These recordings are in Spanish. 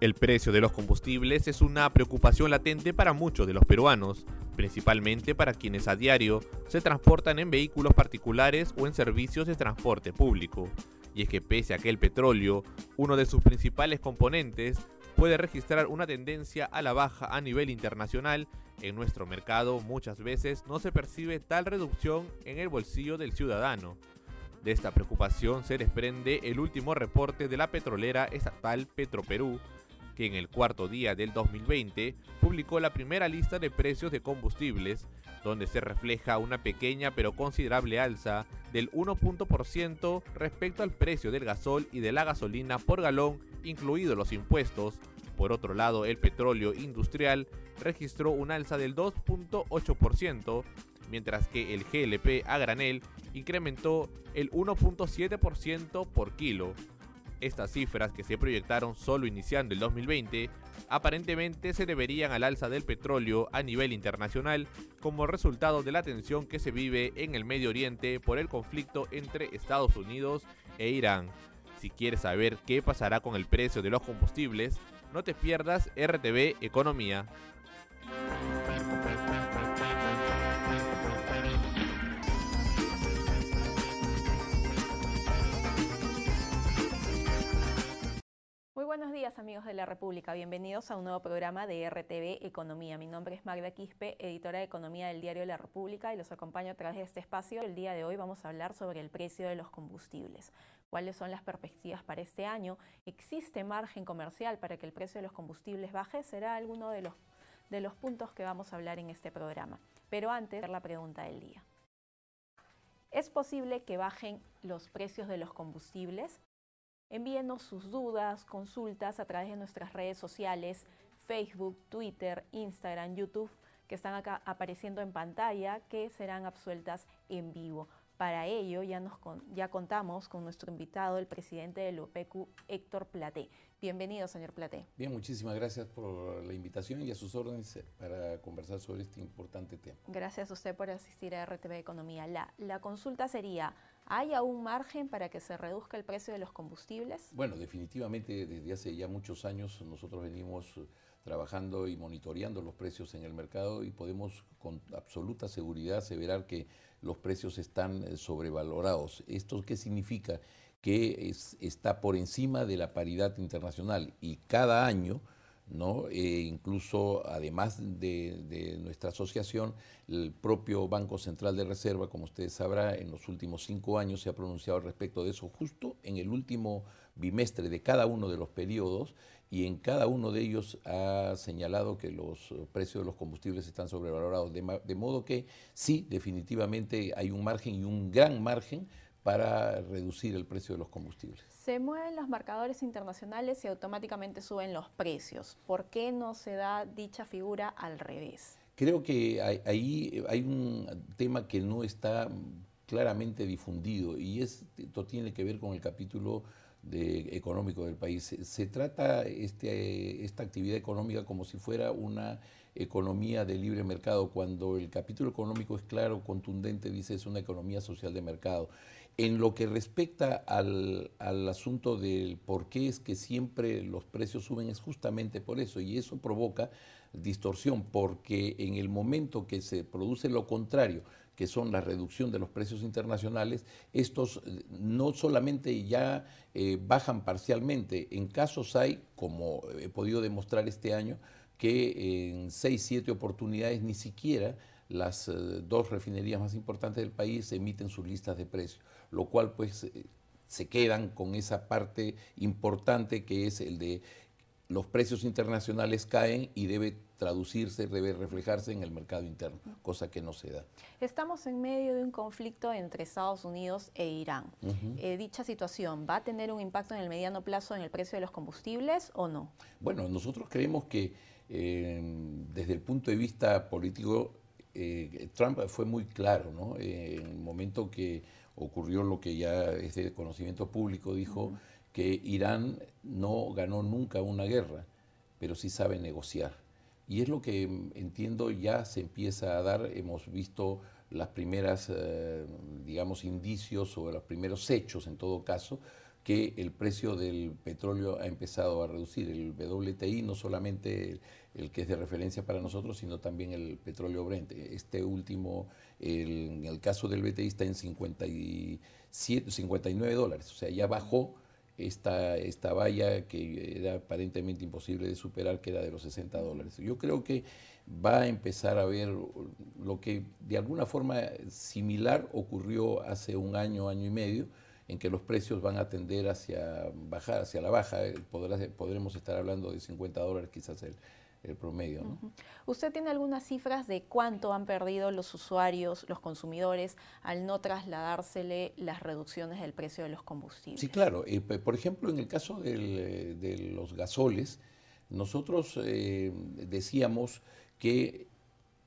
El precio de los combustibles es una preocupación latente para muchos de los peruanos, principalmente para quienes a diario se transportan en vehículos particulares o en servicios de transporte público. Y es que pese a que el petróleo, uno de sus principales componentes, puede registrar una tendencia a la baja a nivel internacional, en nuestro mercado muchas veces no se percibe tal reducción en el bolsillo del ciudadano. De esta preocupación se desprende el último reporte de la petrolera estatal Petroperú, que en el cuarto día del 2020 publicó la primera lista de precios de combustibles, donde se refleja una pequeña pero considerable alza del 1% respecto al precio del gasol y de la gasolina por galón, incluidos los impuestos. Por otro lado, el petróleo industrial registró un alza del 2.8%, mientras que el GLP a granel incrementó el 1.7% por kilo. Estas cifras que se proyectaron solo iniciando el 2020 aparentemente se deberían al alza del petróleo a nivel internacional como resultado de la tensión que se vive en el Medio Oriente por el conflicto entre Estados Unidos e Irán. Si quieres saber qué pasará con el precio de los combustibles, no te pierdas RTV Economía. Días amigos de la República, bienvenidos a un nuevo programa de RTV Economía. Mi nombre es Magda Quispe, editora de Economía del diario La República y los acompaño a través de este espacio. El día de hoy vamos a hablar sobre el precio de los combustibles. ¿Cuáles son las perspectivas para este año? ¿Existe margen comercial para que el precio de los combustibles baje? Será alguno de los, de los puntos que vamos a hablar en este programa. Pero antes, la pregunta del día. ¿Es posible que bajen los precios de los combustibles? Envíenos sus dudas, consultas a través de nuestras redes sociales, Facebook, Twitter, Instagram, YouTube, que están acá apareciendo en pantalla, que serán absueltas en vivo. Para ello ya, nos ya contamos con nuestro invitado, el presidente del OPECU, Héctor Platé. Bienvenido, señor Platé. Bien, muchísimas gracias por la invitación y a sus órdenes para conversar sobre este importante tema. Gracias a usted por asistir a RTV Economía. La, la consulta sería, ¿hay aún margen para que se reduzca el precio de los combustibles? Bueno, definitivamente desde hace ya muchos años nosotros venimos trabajando y monitoreando los precios en el mercado y podemos con absoluta seguridad aseverar que los precios están eh, sobrevalorados. ¿Esto qué significa? Que está por encima de la paridad internacional y cada año, ¿no? Eh, incluso además de, nuestra asociación, el propio Banco Central de Reserva, como ustedes sabrán, en los últimos cinco años se ha pronunciado al respecto de eso, justo en el último bimestre de cada uno de los periodos, y en cada uno de ellos ha señalado que los precios de los combustibles están sobrevalorados, de, modo que sí, definitivamente hay un margen y un gran margen para reducir el precio de los combustibles. Se mueven los marcadores internacionales y automáticamente suben los precios. ¿Por qué no se da dicha figura al revés? Creo que ahí hay un tema que no está claramente difundido y esto tiene que ver con el capítulo de, económico del país. Se, trata este, esta actividad económica como si fuera una economía de libre mercado, cuando el capítulo económico es claro, contundente, dice es una economía social de mercado. En lo que respecta al, asunto del por qué es que siempre los precios suben, es justamente por eso, y eso provoca distorsión, porque en el momento que se produce lo contrario, que son la reducción de los precios internacionales, estos eh, no solamente ya eh, bajan parcialmente, en casos hay, como he podido demostrar este año, que en seis, siete oportunidades ni siquiera las eh, dos refinerías más importantes del país emiten sus listas de precios, lo cual pues se quedan con esa parte importante que es el de los precios internacionales caen y debe traducirse, debe reflejarse en el mercado interno, cosa que no se da. Estamos en medio de un conflicto entre Estados Unidos e Irán. Eh, ¿Dicha situación va a tener un impacto en el mediano plazo en el precio de los combustibles o no? Bueno, nosotros creemos que eh, desde el punto de vista político, eh, Trump fue muy claro, ¿no? en el momento que ocurrió lo que ya es de conocimiento público, dijo que Irán no ganó nunca una guerra, pero sí sabe negociar. Y es lo que mm, entiendo ya se empieza a dar. Hemos visto las primeras, eh, digamos, indicios o los primeros hechos, en todo caso, que el precio del petróleo ha empezado a reducir. El WTI no solamente el, que es de referencia para nosotros, sino también el petróleo Brent. Este último, en el caso del BTI está en 57, 59 dólares, o sea, ya bajó esta, esta valla que era aparentemente imposible de superar, que era de los 60 dólares. Yo creo que va a empezar a ver lo que de alguna forma similar ocurrió hace un año, año y medio, en que los precios van a tender hacia bajar, hacia la baja, podremos estar hablando de 50 dólares quizás el, promedio. ¿Usted tiene algunas cifras de cuánto han perdido los usuarios, los consumidores, al no trasladársele las reducciones del precio de los combustibles? Sí, claro. Eh, por ejemplo, en el caso de los gasoles, nosotros eh, decíamos que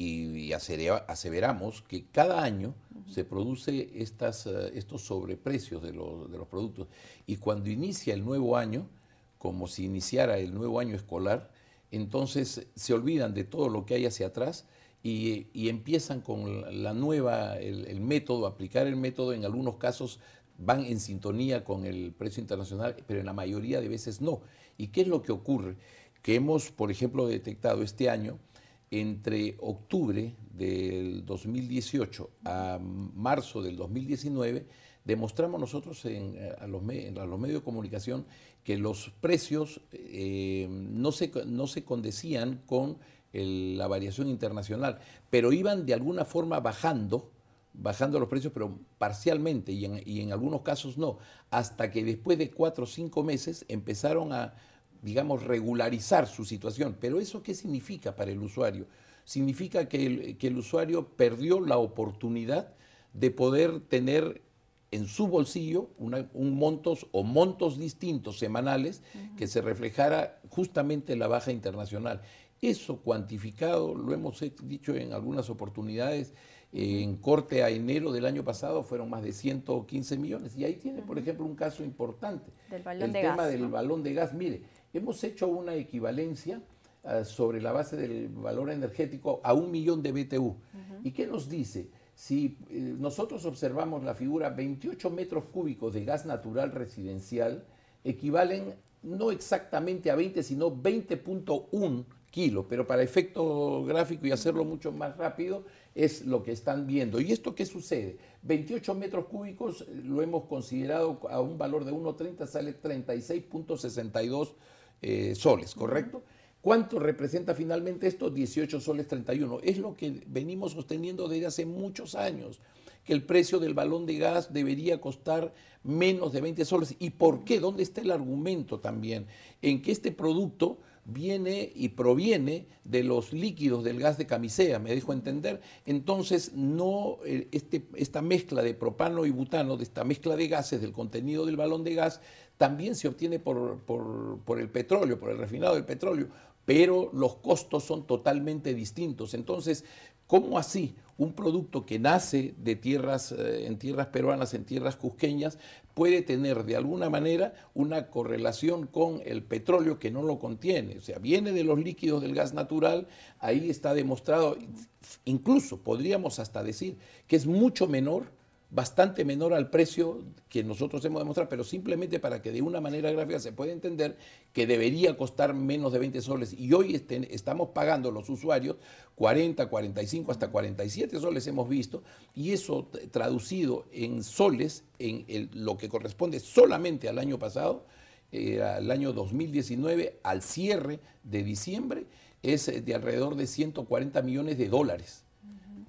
y, aseveramos que cada año se produce estas, eh, estos sobreprecios de los, de los productos. Y cuando inicia el nuevo año, como si iniciara el nuevo año escolar, entonces se olvidan de todo lo que hay hacia atrás y, empiezan con la nueva, el, el, método, aplicar el método, en algunos casos van en sintonía con el precio internacional, pero en la mayoría de veces no. ¿Y qué es lo que ocurre? Que hemos, por ejemplo, detectado este año entre octubre del 2018 a marzo del 2019, demostramos nosotros en, eh, a, los, medios de comunicación que los precios eh, no, se, no se condecían con la variación internacional, pero iban de alguna forma bajando, bajando los precios, pero parcialmente y en, y en algunos casos no, hasta que después de cuatro o cinco meses empezaron a digamos, regularizar su situación. Pero ¿eso qué significa para el usuario? Significa que el, que el usuario perdió la oportunidad de poder tener en su bolsillo un montos o montos distintos semanales que se reflejara justamente la baja internacional. Eso cuantificado, lo hemos dicho en algunas oportunidades, en corte a enero del año pasado fueron más de 115 millones. Y ahí tiene, por ejemplo, un caso importante. Del balón el de tema del balón de gas. Mire, hemos hecho una equivalencia ah, sobre la base del valor energético a un millón de BTU. ¿Y qué nos dice? Si eh, nosotros observamos la figura, 28 metros cúbicos de gas natural residencial equivalen no exactamente a 20, sino 20.1 kilos, pero para efecto gráfico y hacerlo mucho más rápido, es lo que están viendo. ¿Y esto qué sucede? 28 metros cúbicos eh, lo hemos considerado a un valor de 1,30, sale 36.62 eh, soles, ¿correcto? ¿Cuánto representa finalmente esto? 18 soles 31. Es lo que venimos sosteniendo desde hace muchos años, que el precio del balón de gas debería costar menos de 20 soles. ¿Y por qué? ¿Dónde está el argumento también? En que este producto viene y proviene de los líquidos del gas de camisea, me dejo entender. Entonces, no eh, este, esta mezcla de propano y butano, de esta mezcla de gases, del contenido del balón de gas, también se obtiene por, por, el petróleo, por el refinado del petróleo, pero los costos son totalmente distintos. Entonces, ¿cómo así un producto que nace de tierras, eh, en tierras peruanas, en tierras cusqueñas, puede tener de alguna manera una correlación con el petróleo que no lo contiene? O sea, viene de los líquidos del gas natural, ahí está demostrado, incluso podríamos hasta decir que es mucho menor bastante menor al precio que nosotros hemos demostrado, pero simplemente para que de una manera gráfica se pueda entender que debería costar menos de 20 soles. Y hoy estamos pagando los usuarios 40, 45, hasta 47 soles hemos visto, y eso traducido en soles, en lo que corresponde solamente al año pasado, eh, al año 2019, al cierre de diciembre, es de alrededor de 140 millones de dólares.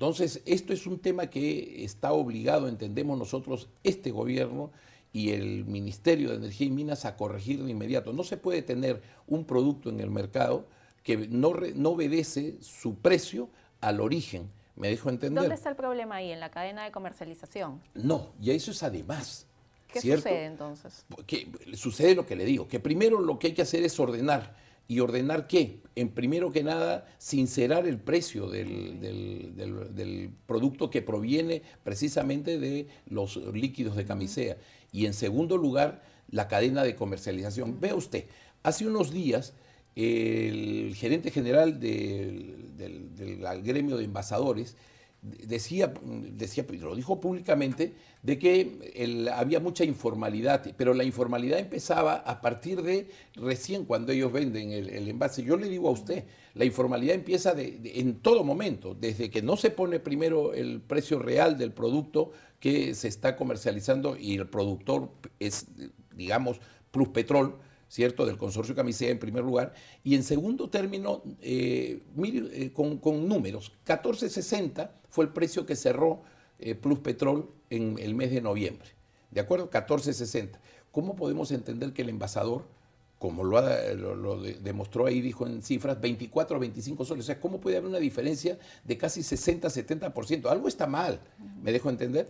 Entonces, esto es un tema que está obligado, entendemos nosotros, este gobierno y el Ministerio de Energía y Minas a corregir de inmediato. No se puede tener un producto en el mercado que no, no obedece su precio al origen. ¿Me dejo entender? ¿Dónde está el problema ahí? ¿En la cadena de comercialización? No, y eso es además. ¿Qué sucede entonces? Que sucede lo que le digo, que primero lo que hay que hacer es ordenar y ordenar qué? En primero que nada, sincerar el precio del, producto que proviene precisamente de los líquidos de camisea. Y en segundo lugar, la cadena de comercialización. Vea usted, hace unos días el gerente general del, gremio de envasadores decía, decía, lo dijo públicamente, de que había mucha informalidad, pero la informalidad empezaba a partir de recién cuando ellos venden el, envase. Yo le digo a usted, la informalidad empieza en todo momento, desde que no se pone primero el precio real del producto que se está comercializando y el productor es, digamos, Plus Petrol, ¿cierto?, del consorcio Camisea en primer lugar, y en segundo término, eh, eh, con, con, números, 1460 fue el precio que cerró eh, Plus Petrol en el mes de noviembre, ¿de acuerdo? 1460. ¿Cómo podemos entender que el envasador como lo, demostró ahí, dijo en cifras, 24 o 25 soles. O sea, ¿cómo puede haber una diferencia de casi 60, 70%? Algo está mal, me dejo entender.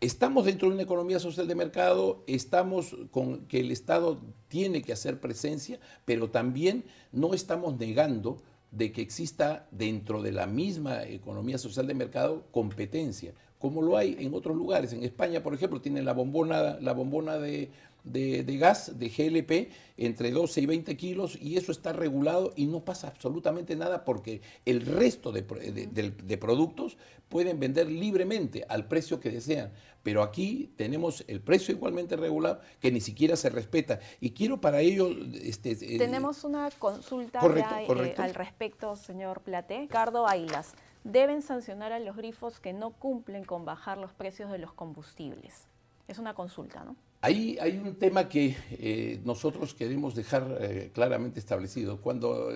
Estamos dentro de una economía social de mercado, estamos con que el Estado tiene que hacer presencia, pero también no estamos negando de que exista dentro de la misma economía social de mercado competencia, como lo hay en otros lugares. En España, por ejemplo, tienen la bombona, la bombona de de, gas, de GLP, entre 12 y 20 kilos, y eso está regulado y no pasa absolutamente nada porque el resto de, productos pueden vender libremente al precio que desean. Pero aquí tenemos el precio igualmente regulado que ni siquiera se respeta. Y quiero para ello... Este, eh, tenemos una consulta eh, al respecto, señor Plate. Ricardo Ailas, deben sancionar a los grifos que no cumplen con bajar los precios de los combustibles. Es una consulta, ¿no? Ahí hay un tema que eh, nosotros queremos dejar eh, claramente establecido. Cuando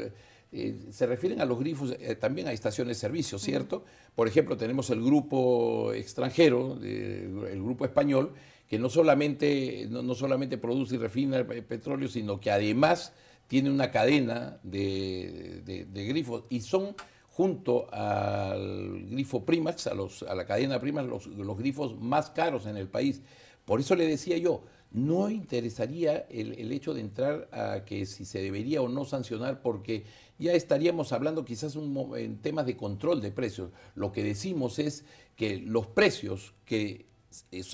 eh, se refieren a los grifos, también hay estaciones de servicio, ¿cierto? Por ejemplo, tenemos el grupo extranjero, el grupo español, que no solamente, no, solamente produce y refina petróleo, sino que además tiene una cadena de, grifos y son junto al grifo Primax, a, los, a la cadena Primax, los, los grifos más caros en el país. Por eso le decía yo, no interesaría el, hecho de entrar a que si se debería o no sancionar, porque ya estaríamos hablando quizás en temas de control de precios. Lo que decimos es que los precios que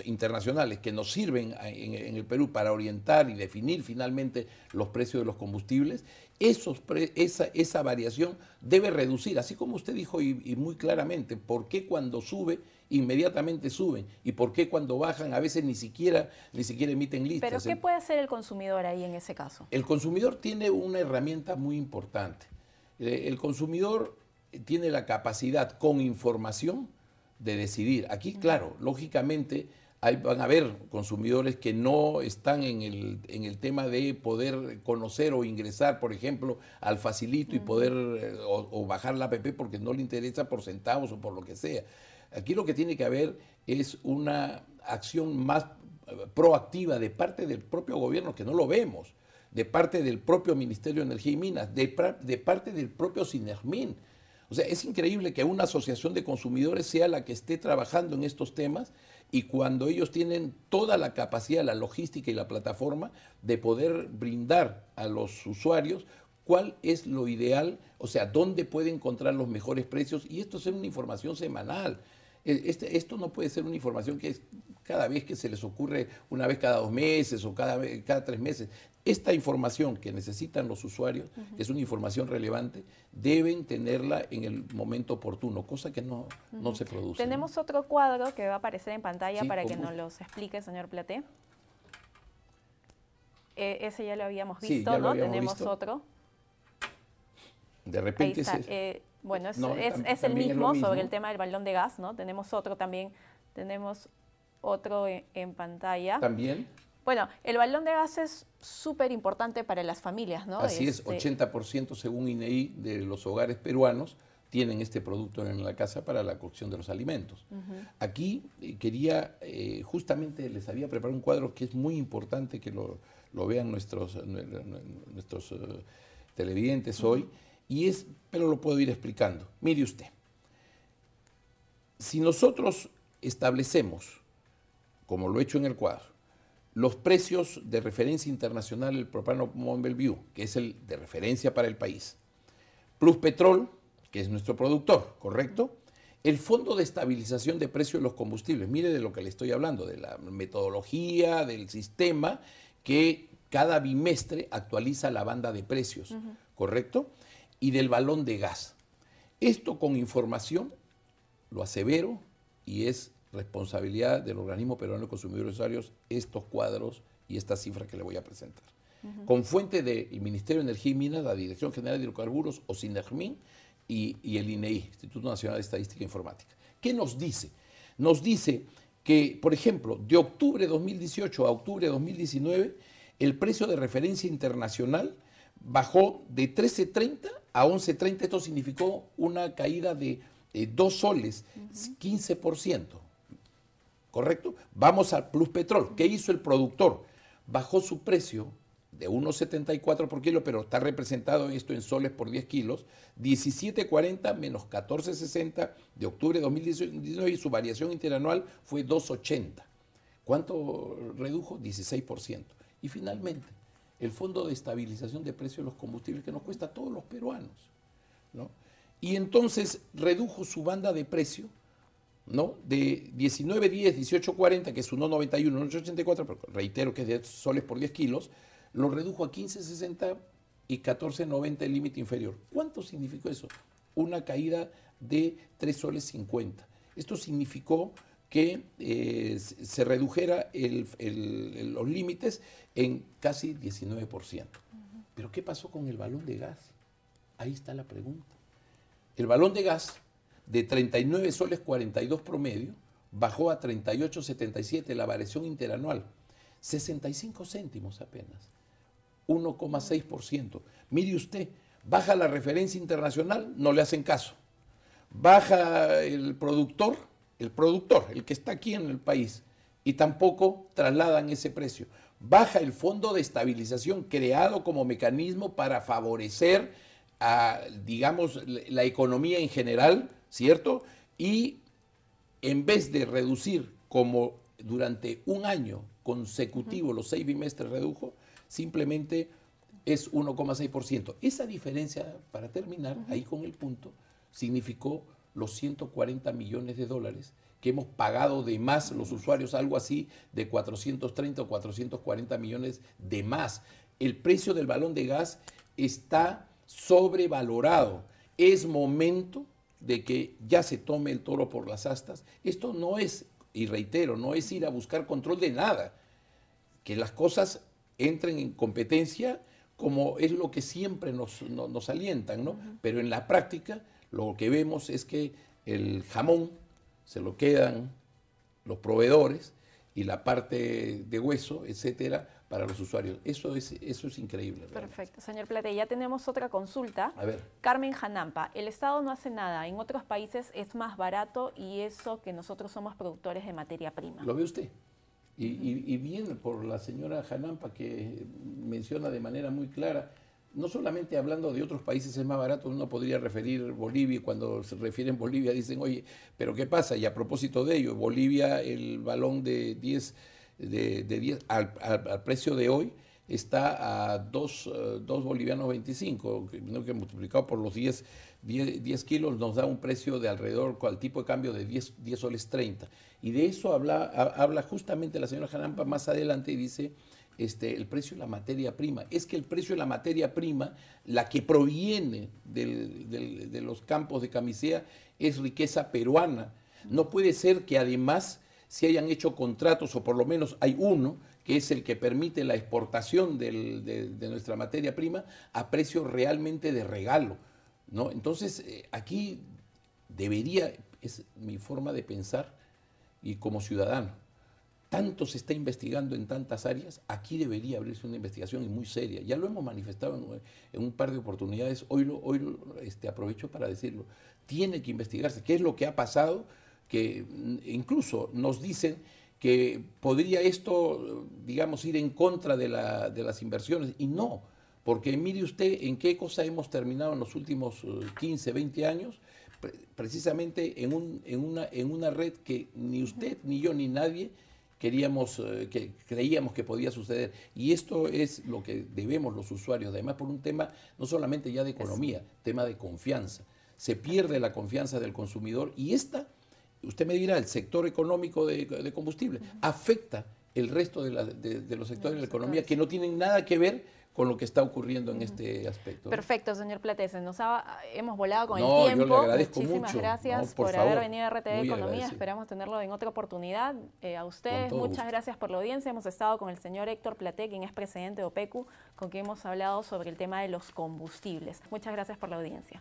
internacionales que nos sirven en, el Perú para orientar y definir finalmente los precios de los combustibles, esa, variación debe reducir, así como usted dijo y, y muy claramente, ¿por qué cuando sube inmediatamente suben. ¿Y por qué cuando bajan a veces ni siquiera, ni siquiera emiten listas? ¿Pero qué puede hacer el consumidor ahí en ese caso? El consumidor tiene una herramienta muy importante. Eh, el consumidor tiene la capacidad con información de decidir. Aquí, claro, lógicamente hay, van a haber consumidores que no están en el, en el, tema de poder conocer o ingresar, por ejemplo, al facilito y poder eh, o, bajar la app porque no le interesa por centavos o por lo que sea. Aquí lo que tiene que haber es una acción más eh, proactiva de parte del propio gobierno, que no lo vemos, de parte del propio Ministerio de Energía y Minas, de, parte del propio Sinermin. O sea, es increíble que una asociación de consumidores sea la que esté trabajando en estos temas y cuando ellos tienen toda la capacidad, la logística y la plataforma de poder brindar a los usuarios cuál es lo ideal, o sea, dónde puede encontrar los mejores precios y esto es una información semanal. E, este, esto no puede ser una información que es cada vez que se les ocurre, una vez cada dos meses o cada, cada tres meses. Esta información que necesitan los usuarios, que es una información relevante, deben tenerla en el momento oportuno, cosa que no, no se produce. Tenemos otro cuadro que va a aparecer en pantalla para que nos los explique, señor Plate. Eh, ese ya lo habíamos visto, ¿no? Tenemos otro. De repente eh, bueno, es, es, el mismo, sobre el tema del balón de gas, ¿no? Tenemos otro también, tenemos otro en, pantalla. También. Bueno, el balón de gas es súper importante para las familias, ¿no? Así es, 80% este según INEI de los hogares peruanos tienen este producto en la casa para la cocción de los alimentos. Aquí eh, quería, eh, justamente les había preparado un cuadro que es muy importante que lo, vean nuestros, nuestros televidentes hoy y es, pero lo puedo ir explicando. Mire usted, si nosotros establecemos, como lo he hecho en el cuadro, los precios de referencia internacional del propano Mont que es el de referencia para el país, plus petrol, que es nuestro productor, ¿correcto? El Fondo de Estabilización de Precios de los Combustibles, mire de lo que le estoy hablando, de la metodología, del sistema que cada bimestre actualiza la banda de precios, ¿correcto? Y del balón de gas. Esto con información lo asevero y es responsabilidad del organismo peruano de consumidores usuarios estos cuadros y estas cifras que le voy a presentar. Con fuente del Ministerio de Energía y Minas, la Dirección General de Hidrocarburos o SINERMIN y, y el INEI, e Instituto Nacional de Estadística e Informática. ¿Qué nos dice? Nos dice que, por ejemplo, de octubre de 2018 a octubre de 2019, el precio de referencia internacional bajó de 13.30 a 11.30. Esto significó una caída de eh, dos soles, 15%. ¿Correcto? Vamos al Plus Petrol. ¿Qué hizo el productor? Bajó su precio de 1,74 por kilo, pero está representado esto en soles por 10 kilos, 17,40 menos 14,60 de octubre de 2019 y su variación interanual fue 2,80. ¿Cuánto redujo? 16%. Y finalmente, el Fondo de Estabilización de Precios de los Combustibles que nos cuesta a todos los peruanos. ¿no? Y entonces redujo su banda de precio ¿no? de 19,10, 18,40, que es 1,91, 1,84, pero reitero que es de soles por 10 kilos, lo redujo a 15,60 y 14,90 el límite inferior. ¿Cuánto significó eso? Una caída de 3 soles 50. Esto significó que eh, se redujera los límites en casi 19%. Pero ¿qué pasó con el balón de gas? Ahí está la pregunta. El balón de gas de 39 soles 42 promedio bajó a 38,77 la variación interanual. 65 céntimos apenas. 1,6%. Mire usted, baja la referencia internacional, no le hacen caso. Baja el productor, el productor, el que está aquí en el país, y tampoco trasladan ese precio. Baja el fondo de estabilización creado como mecanismo para favorecer a, digamos, la economía en general, ¿cierto? Y en vez de reducir como durante un año consecutivo los seis bimestres redujo, simplemente es 1,6%. Esa diferencia, para terminar ahí con el punto, significó los 140 millones de dólares que hemos pagado de más los usuarios, algo así de 430 o 440 millones de más. El precio del balón de gas está sobrevalorado. Es momento de que ya se tome el toro por las astas. Esto no es, y reitero, no es ir a buscar control de nada. Que las cosas entren en competencia como es lo que siempre nos, nos, alientan, ¿no? Pero en la práctica lo que vemos es que el jamón se lo quedan los proveedores y la parte de hueso, etcétera, para los usuarios. Eso es, eso es increíble. Perfecto. Señor Plate, ya tenemos otra consulta. A ver. Carmen Janampa, el Estado no hace nada. En otros países es más barato y eso que nosotros somos productores de materia prima. ¿Lo ve usted? Y, bien por la señora Janampa que menciona de manera muy clara, no solamente hablando de otros países es más barato, uno podría referir Bolivia, cuando se refieren Bolivia dicen, oye, pero ¿qué pasa? Y a propósito de ello, Bolivia, el balón de 10, de, de 10 al, precio de hoy, está a 2, eh, bolivianos 25, que, multiplicado por los 10, 10, kilos nos da un precio de alrededor, al tipo de cambio de 10, 10 soles 30. Y de eso habla, habla justamente la señora Janampa más adelante y dice este, el precio de la materia prima. Es que el precio de la materia prima, la que proviene de los campos de camisea, es riqueza peruana. No puede ser que además se hayan hecho contratos, o por lo menos hay uno, que es el que permite la exportación de, nuestra materia prima a precio realmente de regalo. ¿no? Entonces, eh, aquí debería, es mi forma de pensar, y como ciudadano. Tanto se está investigando en tantas áreas, aquí debería abrirse una investigación muy seria. Ya lo hemos manifestado en, un par de oportunidades, hoy, lo, hoy este, aprovecho para decirlo. Tiene que investigarse qué es lo que ha pasado, que incluso nos dicen que podría esto, digamos, ir en contra de, la, de las inversiones, y no, porque mire usted en qué cosa hemos terminado en los últimos 15, eh, 20 años, precisamente en, un, en, una, en una red que ni usted, ni yo, ni nadie queríamos, eh, que creíamos que podía suceder. Y esto es lo que debemos los usuarios, además por un tema no solamente ya de economía, tema de confianza. Se pierde la confianza del consumidor y esta, usted me dirá, el sector económico de, combustible, afecta el resto de, los sectores de la economía que no tienen nada que ver con lo que está ocurriendo en este aspecto. Perfecto, señor Platese. Nos hemos volado con el tiempo. Yo le agradezco Muchísimas gracias por, haber venido a RTV Economía. Esperamos tenerlo en otra oportunidad. Eh, a ustedes, muchas gracias por la audiencia. Hemos estado con el señor Héctor Plate, quien es presidente de OPECU, con quien hemos hablado sobre el tema de los combustibles. Muchas gracias por la audiencia.